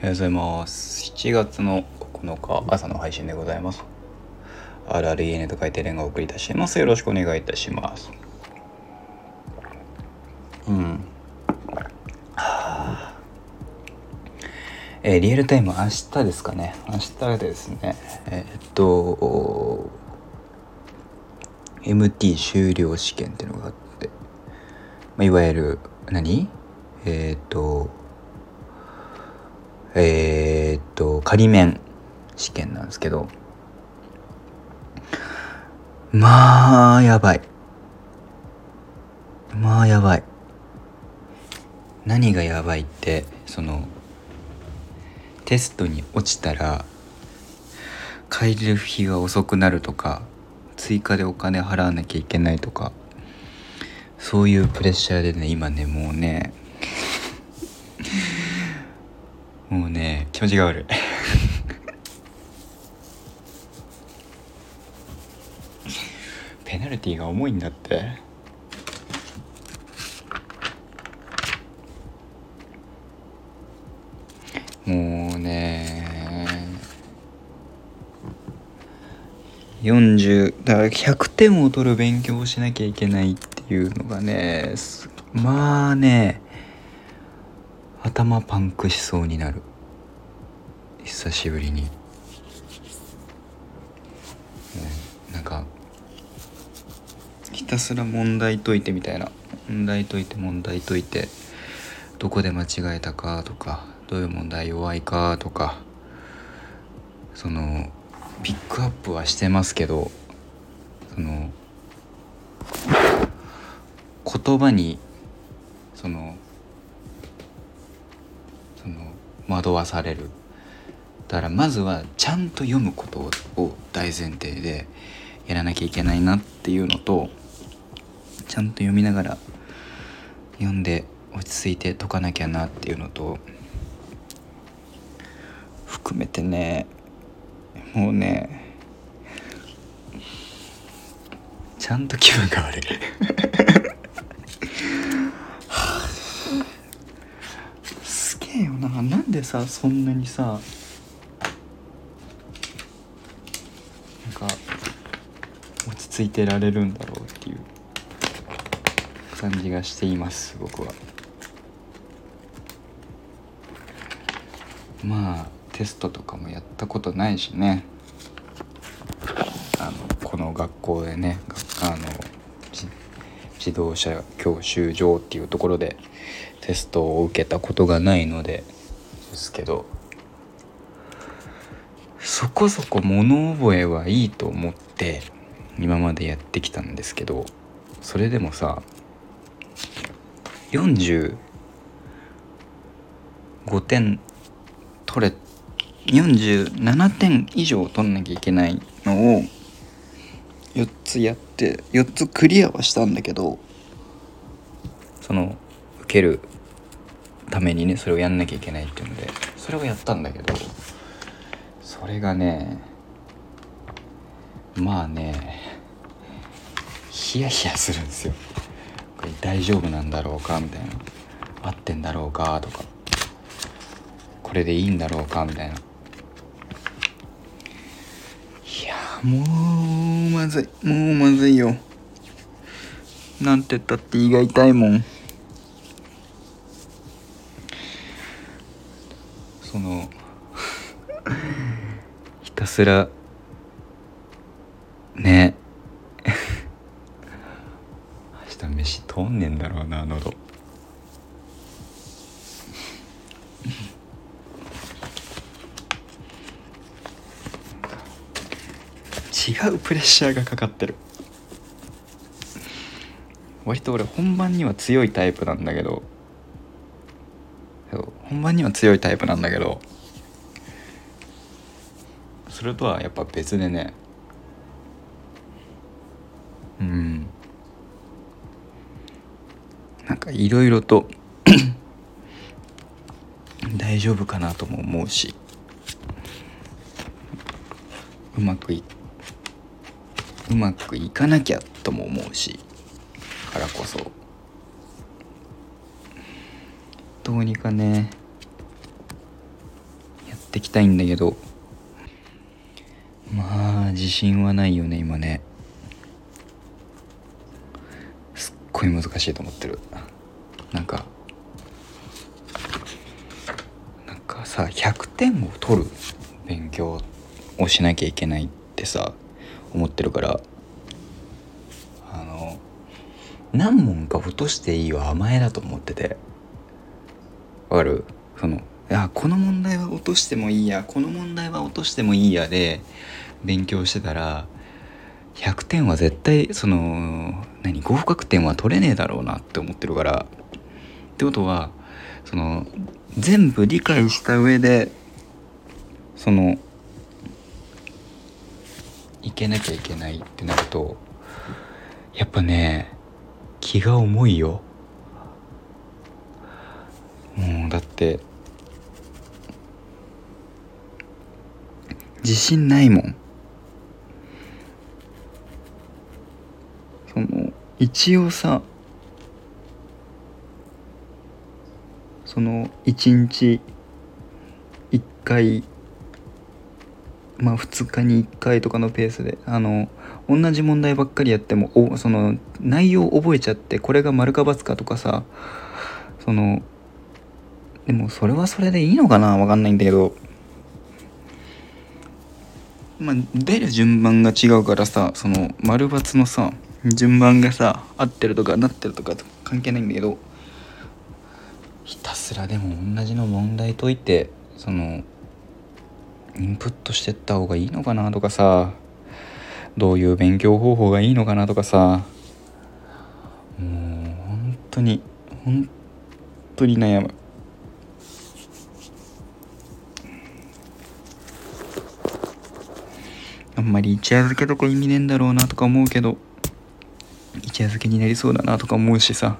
おはようございます。7月の9日朝の配信でございます。RREN と書いて連がお送りいたします。よろしくお願いいたします。うん。えー、リアルタイム明日ですかね。明日ですね。えー、っと MT 修了試験っていうのがあって、まあ、いわゆる何？えー、っとえー、っと、仮免試験なんですけど、まあ、やばい。まあ、やばい。何がやばいって、その、テストに落ちたら、帰る日が遅くなるとか、追加でお金払わなきゃいけないとか、そういうプレッシャーでね、今ね、もうね、もうね気持ちが悪い。ペナルティーが重いんだって。もうね40だから100点を取る勉強をしなきゃいけないっていうのがねまあね頭パンクしそうになる。久しぶりに、うん、なんかひたすら問題解いてみたいな。問題解いて問題解いてどこで間違えたかとかどういう問題弱いかとかそのピックアップはしてますけどその言葉にその惑わされる。だからまずはちゃんと読むことを大前提でやらなきゃいけないなっていうのとちゃんと読みながら読んで落ち着いて解かなきゃなっていうのと含めてねもうねちゃんと気分が悪いえよなでさそんなにさなんか落ち着いてられるんだろうっていう感じがしています僕は。まあテストとかもやったことないしね。あのこの学校でねあの自動車教習所っていうところでテストを受けたことがないのでですけどそこそこ物覚えはいいと思って今までやってきたんですけどそれでもさ45点取れ47点以上取んなきゃいけないのを4つやって4つクリアはしたんだけどその受けるためにねそれをやんなきゃいけないっていうのでそれをやったんだけどそれがねまあねヒヤヒヤするんですよ。これ大丈夫なんだろうかみたいな。合ってんだろうかとか。これでいいんだろうかみたいな。いやもうまずいもうまずいよ。なんて言ったって胃が痛いもん。そのひたすらね。明日飯通んねんだろうな喉。違うプレッシャーがかかってる。割と俺本番には強いタイプなんだけど。本番には強いタイプなんだけど。それとはやっぱ別でね。うん。なんかいろいろと 大丈夫かなとも思うし。うまくいうまくいかなきゃとも思うし。からこそ。どうにかね。ってきたいんだけど。まあ自信はないよね今ね。すっごい難しいと思ってる。なんかなんかさ100点を取る勉強をしなきゃいけないってさ思ってるから。あの何問か落としていいは甘えだと思ってて。わかる？そのいやこの問題は落としてもいいやこの問題は落としてもいいやで勉強してたら100点は絶対その何合格点は取れねえだろうなって思ってるから。ってことはその全部理解した上でそのいけなきゃいけないってなるとやっぱね気が重いよ。もうだって自信ないもん。その一応さその一日一回まあ2日に1回とかのペースであの同じ問題ばっかりやってもおその内容覚えちゃってこれが丸か×かとかさそのでもそれはそれでいいのかなわかんないんだけど。まあ出る順番が違うからさその丸×のさ順番がさ合ってるとかなってるとか関係ないんだけどひたすらでも同じの問題解いてそのインプットしてった方がいいのかなとかさどういう勉強方法がいいのかなとかさもう本当に本当に悩む。あんまり一夜漬けとか意味ねえんだろうなとか思うけど一夜漬けになりそうだなとか思うしさ。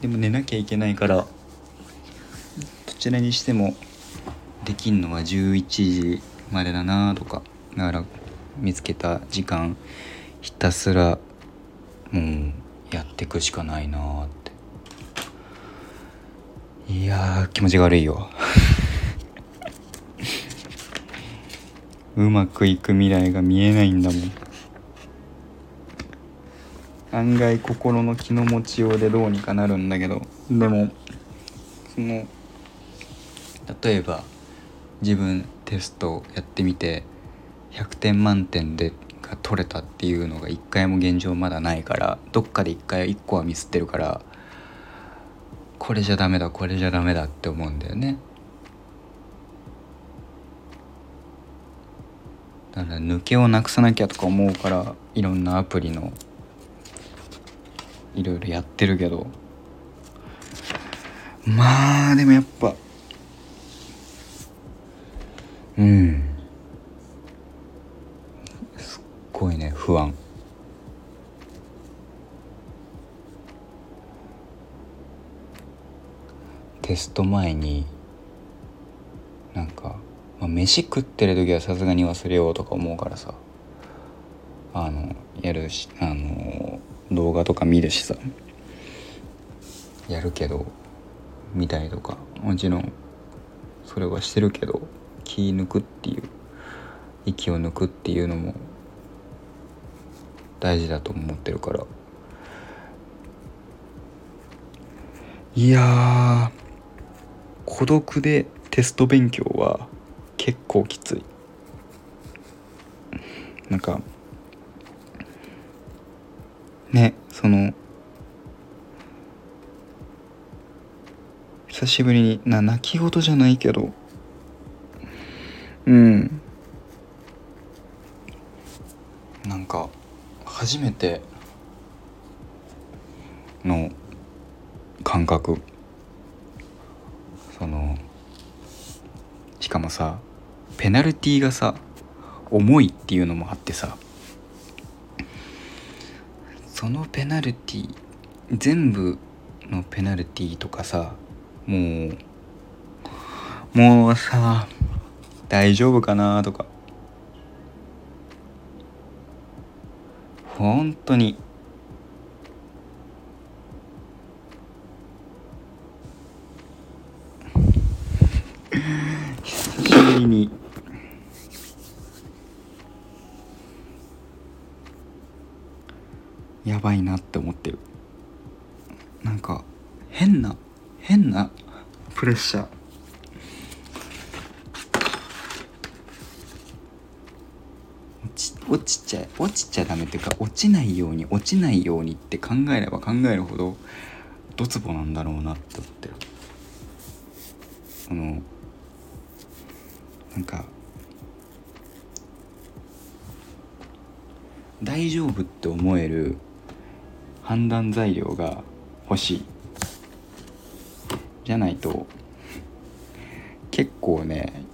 でも寝なきゃいけないからどちらにしてもできんのは11時までだなとかだから見つけた時間ひたすらもうやってくしかないなって。いや気持ちが悪いよ。うまくいく未来が見えないんだもん。案外心の気の持ちようでどうにかなるんだけど。でもその例えば自分テストやってみて100点満点でが取れたっていうのが一回も現状まだないからどっかで一回一個はミスってるからこれじゃダメだこれじゃダメだって思うんだよねだから抜けをなくさなきゃとか思うからいろんなアプリのいろいろやってるけど。まあでもやっぱうん。すっごいね不安。テスト前に、飯食ってる時はさすがに忘れようとか思うからさ。あのやるしあの動画とか見るしさ。やるけど見たりとか。もちろんそれはしてるけど気抜くっていう息を抜くっていうのも大事だと思ってるから。いや孤独でテスト勉強は結構きつい。なんかねその久しぶりにな泣き言じゃないけど。うん。なんか初めての感覚。そのしかもさペナルティーがさ重いっていうのもあってさそのペナルティー全部のペナルティーとかさもうもうさ大丈夫かなとか。本当にやばいなって思ってるなんか変な変なレッシャー落ち落ちちゃ落ちちゃダメっていうか落ちないように落ちないようにって考えれば考えるほどドツボなんだろうなって思って。るあのなんか大丈夫って思える判断材料が欲しい。じゃないと結構ね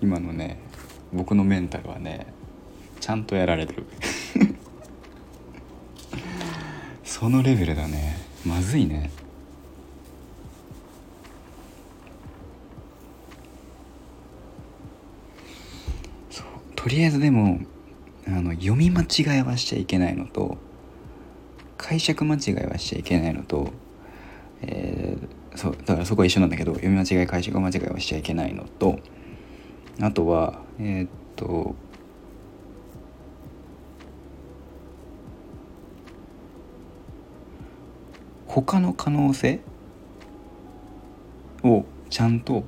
今のね僕のメンタルはねちゃんとやられてる。そのレベルだね。まずいね。とりあえずでもあの読み間違いはしちゃいけないのと解釈間違いはしちゃいけないのと、えー、そうだからそこは一緒なんだけど読み間違い解釈間違いはしちゃいけないのとあとはえー、っと他の可能性をちゃんと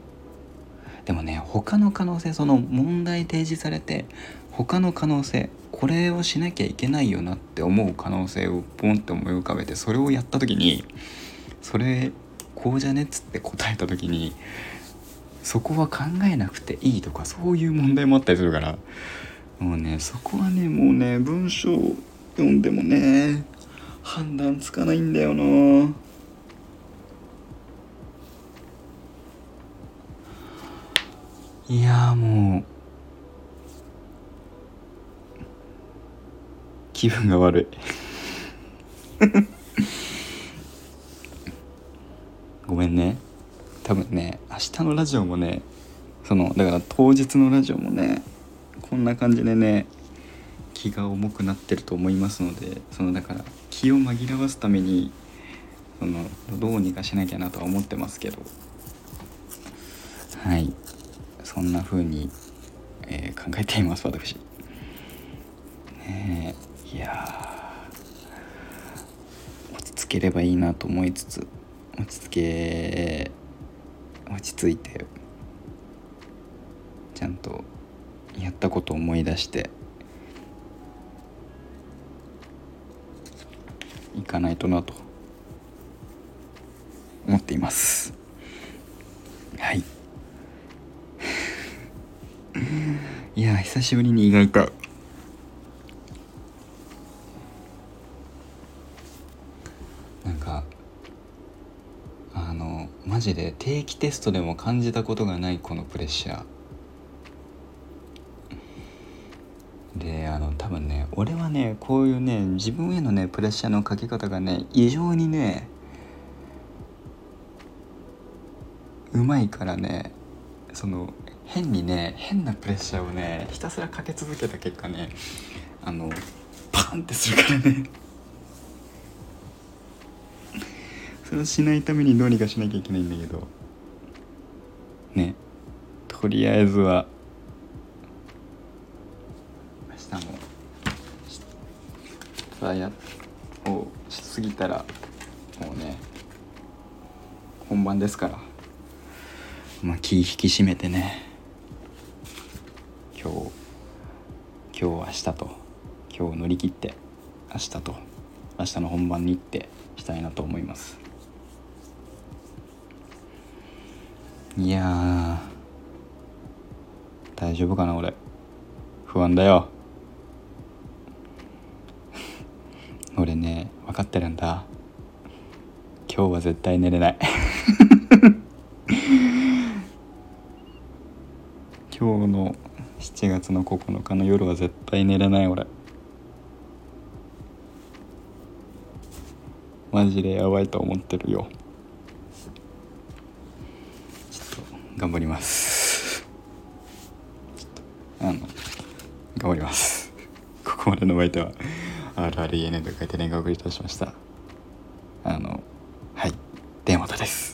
でもね他の可能性その問題提示されて他の可能性これをしなきゃいけないよなって思う可能性をポンって思い浮かべてそれをやった時にそれこうじゃねっつって答えた時にそこは考えなくていいとかそういう問題もあったりするからもうねそこはねもうね文章読んでもね判断つかないんだよな。いやもう気分が悪いごめんね多分ね明日のラジオもねそのだから当日のラジオもねこんな感じでね気が重くなってると思いますのでそのだから気を紛らわすためにそのどうにかしなきゃなとは思ってますけど。はい。そんな風に、えー、考えています私。ねえいや落ち着ければいいなと思いつつ落ち着け落ち着いてちゃんとやったことを思い出していかないとなと思っています。はい。いや久しぶりに胃が痛いなんかあのマジで定期テストでも感じたことがないこのプレッシャー。であの多分ね俺はねこういうね自分へのねプレッシャーのかけ方がね異常にねうまいからねその変にね変なプレッシャーをねひたすらかけ続けた結果ねあのパンってするからね。それをしないためにどうにかしなきゃいけないんだけど。ね。とりあえずは。明日も。さあやをしすぎたらもうね。本番ですから。まあ気引き締めてね。今日今日明日と。今日乗り切って明日と。明日の本番に行ってしたいなと思います。いや大丈夫かな俺。不安だよ。俺ね分かってるんだ。今日は絶対寝れない。今日の7月の9日の夜は絶対寝れない俺。マジでやばいと思ってるよちょっと頑張ります。あの頑張ります。ここまでのお相手は RREN と書いて連絡をいたしました。あのはい。電話です。